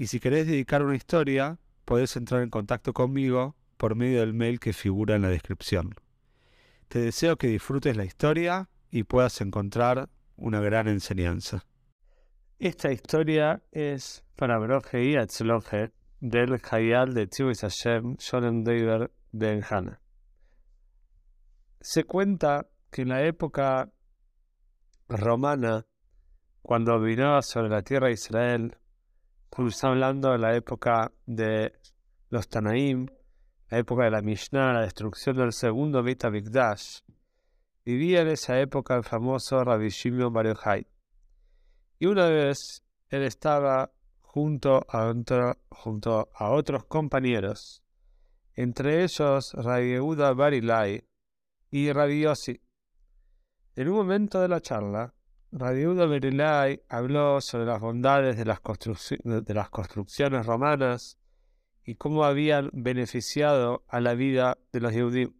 y si querés dedicar una historia, podés entrar en contacto conmigo por medio del mail que figura en la descripción. Te deseo que disfrutes la historia y puedas encontrar una gran enseñanza. Esta historia es para Broje y Atzloje del Hayal de Tzivus Hashem, Sholem Deber Ben Hana. Se cuenta que en la época romana, cuando vino sobre la tierra de Israel Estamos hablando de la época de los Tanaim, la época de la Mishnah, la destrucción del segundo Beit HaMikdash. Vivía en esa época el famoso Rabbi Shimon Bar Yochai. Y una vez él estaba junto a, junto a otros compañeros, entre ellos Rabbi Yehuda Barilai y Rabbi Yossi. En un momento de la charla, Radiudo Berilai habló sobre las bondades de las, de las construcciones romanas y cómo habían beneficiado a la vida de los judíos.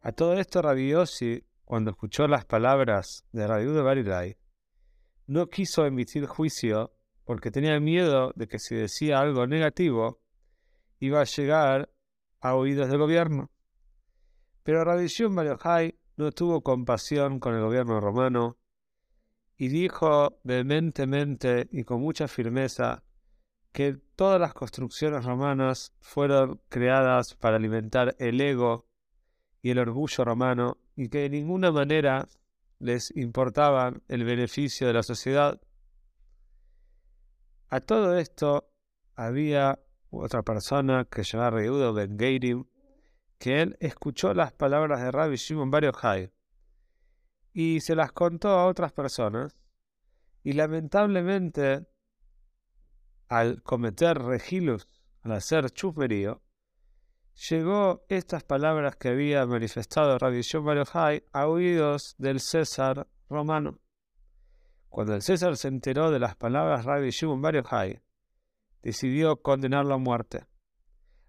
A todo esto Rabiosi, cuando escuchó las palabras de Radiudo Berilai, no quiso emitir juicio porque tenía miedo de que si decía algo negativo iba a llegar a oídos del gobierno. Pero Rabbi Shimon no tuvo compasión con el gobierno romano y dijo vehementemente y con mucha firmeza que todas las construcciones romanas fueron creadas para alimentar el ego y el orgullo romano y que de ninguna manera les importaba el beneficio de la sociedad. A todo esto había otra persona que se llamaba Reudo Ben Geirim, que él escuchó las palabras de Rabbi Shimon Bar Yochai y se las contó a otras personas. Y lamentablemente, al cometer regilus, al hacer chusmerío, llegó estas palabras que había manifestado Rabbi Shimon a oídos del César romano. Cuando el César se enteró de las palabras Rabbi Shimon Bar decidió condenarlo a muerte.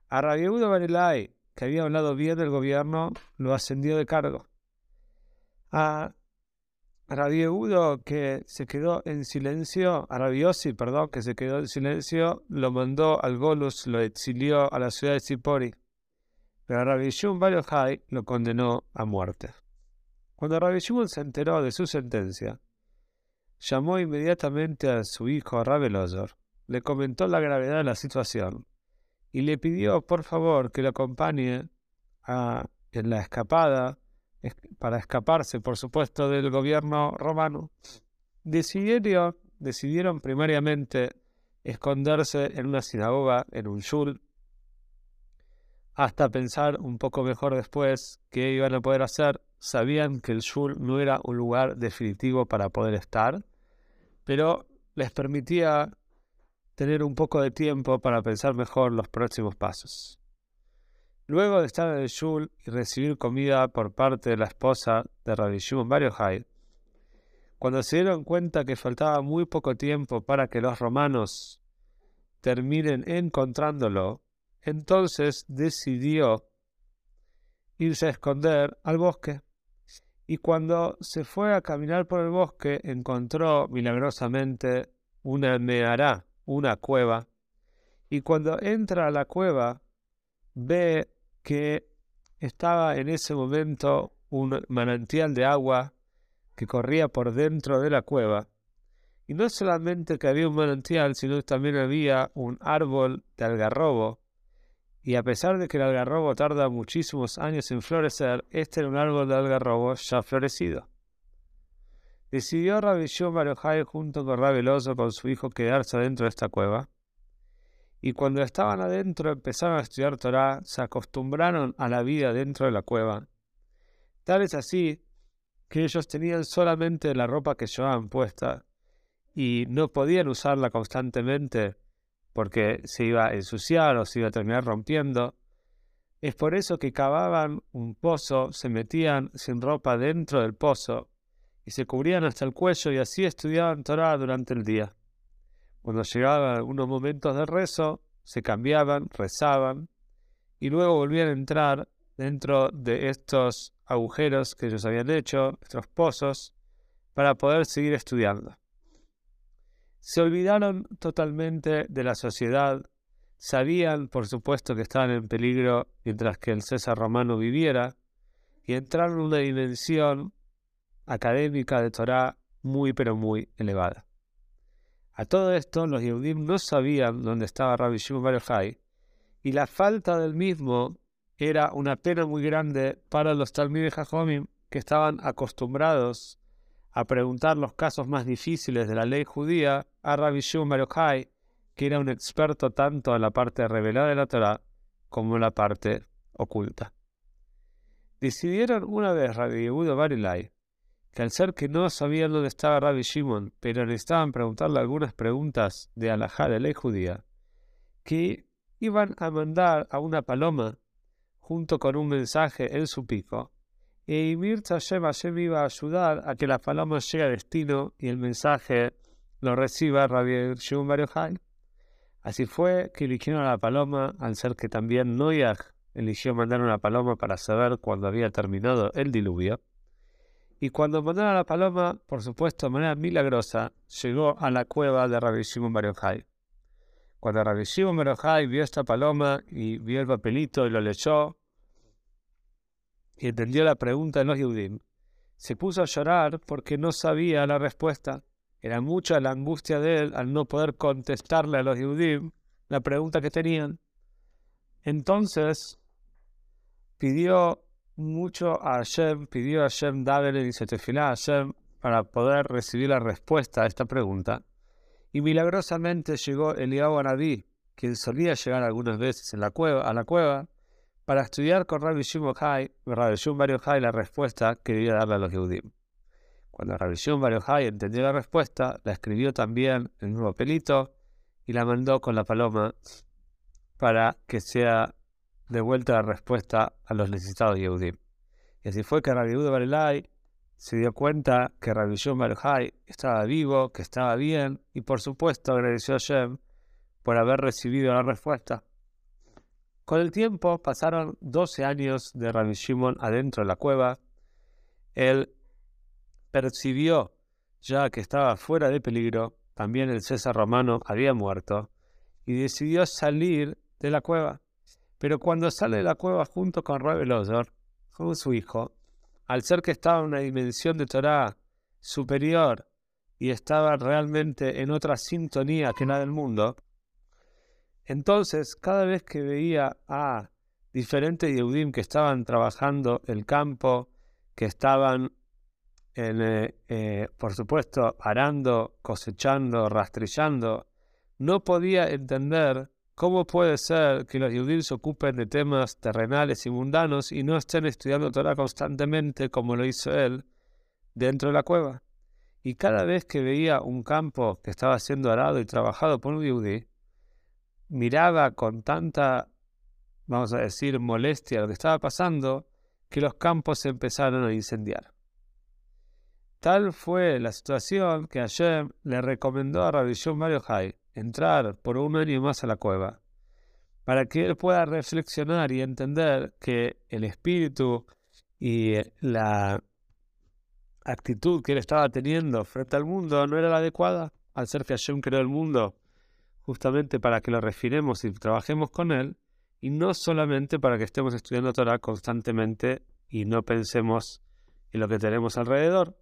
A Rabbi Udo Barilai, que había hablado bien del gobierno, lo ascendió de cargo a Udo que se quedó en silencio, a perdón, que se quedó en silencio, lo mandó al Golus, lo exilió a la ciudad de Zipori. Pero Rabbi Shimon lo condenó a muerte. Cuando Rabbi se enteró de su sentencia, llamó inmediatamente a su hijo Rabbi le comentó la gravedad de la situación y le pidió por favor que lo acompañe a, en la escapada para escaparse, por supuesto, del gobierno romano, decidieron, decidieron primariamente esconderse en una sinagoga, en un shul, hasta pensar un poco mejor después qué iban a poder hacer. Sabían que el shul no era un lugar definitivo para poder estar, pero les permitía tener un poco de tiempo para pensar mejor los próximos pasos. Luego de estar en el Shul y recibir comida por parte de la esposa de Rabbi Shimon Bar cuando se dieron cuenta que faltaba muy poco tiempo para que los romanos terminen encontrándolo, entonces decidió irse a esconder al bosque. Y cuando se fue a caminar por el bosque, encontró milagrosamente una meará, una cueva. Y cuando entra a la cueva, ve que estaba en ese momento un manantial de agua que corría por dentro de la cueva. Y no solamente que había un manantial, sino que también había un árbol de algarrobo. Y a pesar de que el algarrobo tarda muchísimos años en florecer, este era un árbol de algarrobo ya florecido. Decidió Rabbi Shimon junto con Rabbi Lozo con su hijo quedarse dentro de esta cueva. Y cuando estaban adentro empezaron a estudiar Torah, se acostumbraron a la vida dentro de la cueva. Tal es así que ellos tenían solamente la ropa que llevaban puesta y no podían usarla constantemente porque se iba a ensuciar o se iba a terminar rompiendo. Es por eso que cavaban un pozo, se metían sin ropa dentro del pozo y se cubrían hasta el cuello y así estudiaban Torah durante el día. Cuando llegaban algunos momentos de rezo, se cambiaban, rezaban y luego volvían a entrar dentro de estos agujeros que ellos habían hecho, estos pozos, para poder seguir estudiando. Se olvidaron totalmente de la sociedad, sabían por supuesto que estaban en peligro mientras que el César romano viviera, y entraron en una dimensión académica de Torah muy pero muy elevada. A todo esto, los Yehudim no sabían dónde estaba Rabbi Shimon Bar y la falta del mismo era una pena muy grande para los Talmud Jajomim que estaban acostumbrados a preguntar los casos más difíciles de la ley judía a Rabbi Shimon Bar que era un experto tanto en la parte revelada de la Torah como en la parte oculta. Decidieron una vez Rabbi Yehuda Barilai que al ser que no sabían dónde estaba Rabbi Shimon, pero necesitaban preguntarle algunas preguntas de alajá de ley judía, que iban a mandar a una paloma junto con un mensaje en su pico, y Mirza Hashem iba a ayudar a que la paloma llegue a destino y el mensaje lo reciba Rabbi Shimon Bar Así fue que eligieron a la paloma, al ser que también Noyag eligió mandar una paloma para saber cuándo había terminado el diluvio. Y cuando mandaron a la paloma, por supuesto de manera milagrosa, llegó a la cueva de Rabbi Shimon Cuando Rabbi Shimon vio esta paloma y vio el papelito y lo leyó, y entendió la pregunta de los Yehudim, se puso a llorar porque no sabía la respuesta. Era mucha la angustia de él al no poder contestarle a los Yehudim la pregunta que tenían. Entonces pidió mucho a Hashem, pidió a Hashem, se tefilá a Hashem para poder recibir la respuesta a esta pregunta. Y milagrosamente llegó Eliyahu Anabí, quien solía llegar algunas veces en la cueva, a la cueva, para estudiar con Rabbi Shimon Rabbi Shimon la respuesta que debía darle a los Yehudim. Cuando Rabbi Shimon entendió la respuesta, la escribió también en un papelito y la mandó con la paloma para que sea de vuelta la respuesta a los necesitados Yehudim. Y así fue que Rabbi Yehuda se dio cuenta que Rabbi Shimon estaba vivo, que estaba bien, y por supuesto agradeció a Shem por haber recibido la respuesta. Con el tiempo pasaron 12 años de Rabbi Shimon adentro de la cueva. Él percibió ya que estaba fuera de peligro, también el César romano había muerto, y decidió salir de la cueva. Pero cuando sale de la cueva junto con Rabbi Lozor, con su hijo, al ser que estaba en una dimensión de Torah superior y estaba realmente en otra sintonía que la del mundo, entonces cada vez que veía a diferentes Yehudim que estaban trabajando el campo, que estaban, eh, eh, por supuesto, arando, cosechando, rastrillando, no podía entender ¿Cómo puede ser que los judíos se ocupen de temas terrenales y mundanos y no estén estudiando Torah constantemente como lo hizo él dentro de la cueva? Y cada vez que veía un campo que estaba siendo arado y trabajado por un yudí, miraba con tanta, vamos a decir, molestia lo que estaba pasando, que los campos se empezaron a incendiar. Tal fue la situación que Hashem le recomendó a Rabbi Mario Hay entrar por un año más a la cueva, para que él pueda reflexionar y entender que el espíritu y la actitud que él estaba teniendo frente al mundo no era la adecuada, al ser que Hashem creó el mundo justamente para que lo refinemos y trabajemos con él, y no solamente para que estemos estudiando Torah constantemente y no pensemos en lo que tenemos alrededor.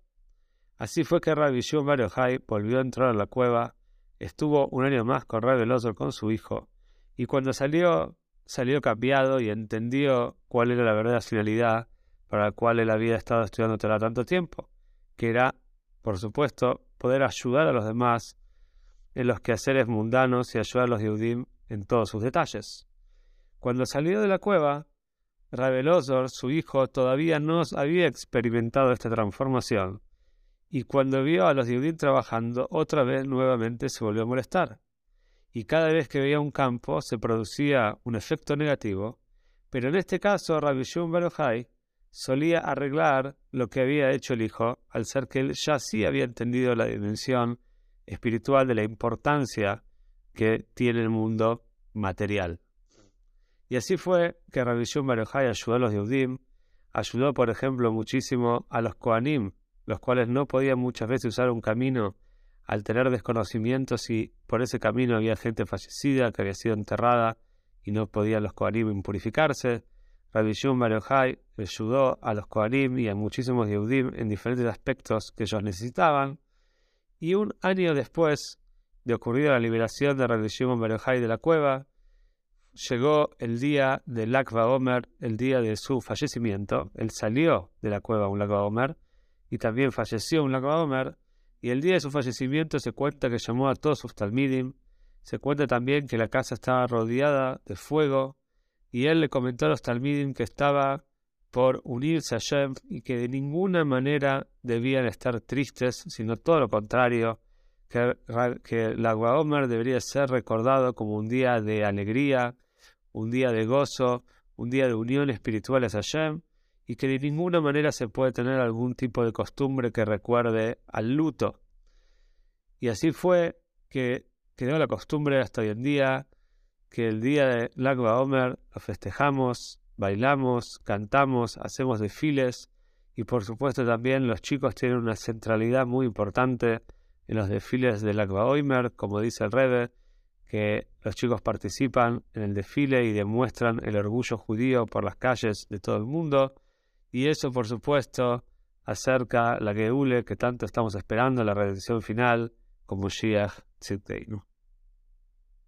Así fue que Rabbi Shimon Bar volvió a entrar a la cueva Estuvo un año más con Ray con su hijo, y cuando salió, salió cambiado y entendió cuál era la verdadera finalidad para la cual él había estado estudiando tanto tiempo, que era, por supuesto, poder ayudar a los demás en los quehaceres mundanos y ayudar a los Yehudim en todos sus detalles. Cuando salió de la cueva, Rabelosor, su hijo, todavía no había experimentado esta transformación y cuando vio a los Yehudim trabajando, otra vez nuevamente se volvió a molestar. y cada vez que veía un campo se producía un efecto negativo, pero en este caso Rabbi Shimon solía arreglar lo que había hecho el hijo, al ser que él ya sí había entendido la dimensión espiritual de la importancia que tiene el mundo material. Y así fue que Rabbi Shimon ayudó a los Yehudim, ayudó por ejemplo muchísimo a los Koanim, los cuales no podían muchas veces usar un camino al tener desconocimientos y por ese camino había gente fallecida que había sido enterrada y no podían los Kohanim impurificarse. Rabbi Shimon Bar ayudó a los Kohanim y a muchísimos Yehudim en diferentes aspectos que ellos necesitaban. Y un año después de ocurrir la liberación de Rabbi Shimon Bar de la cueva, llegó el día del Lakva Omer, el día de su fallecimiento. Él salió de la cueva un Lakva Omer y también falleció un Lakva Omer y el día de su fallecimiento se cuenta que llamó a todos sus talmidim. Se cuenta también que la casa estaba rodeada de fuego. Y él le comentó a los talmidim que estaba por unirse a Shem y que de ninguna manera debían estar tristes, sino todo lo contrario, que, que la debería ser recordado como un día de alegría, un día de gozo, un día de unión espiritual a Hashem, y que de ninguna manera se puede tener algún tipo de costumbre que recuerde al luto. Y así fue que quedó la costumbre hasta hoy en día que el día de Lagba Omer lo festejamos, bailamos, cantamos, hacemos desfiles y por supuesto también los chicos tienen una centralidad muy importante en los desfiles de Lagba Omer, como dice el Rebe, que los chicos participan en el desfile y demuestran el orgullo judío por las calles de todo el mundo y eso, por supuesto, acerca la Geule que tanto estamos esperando, la redención final, como Shiach Tzidkeinu.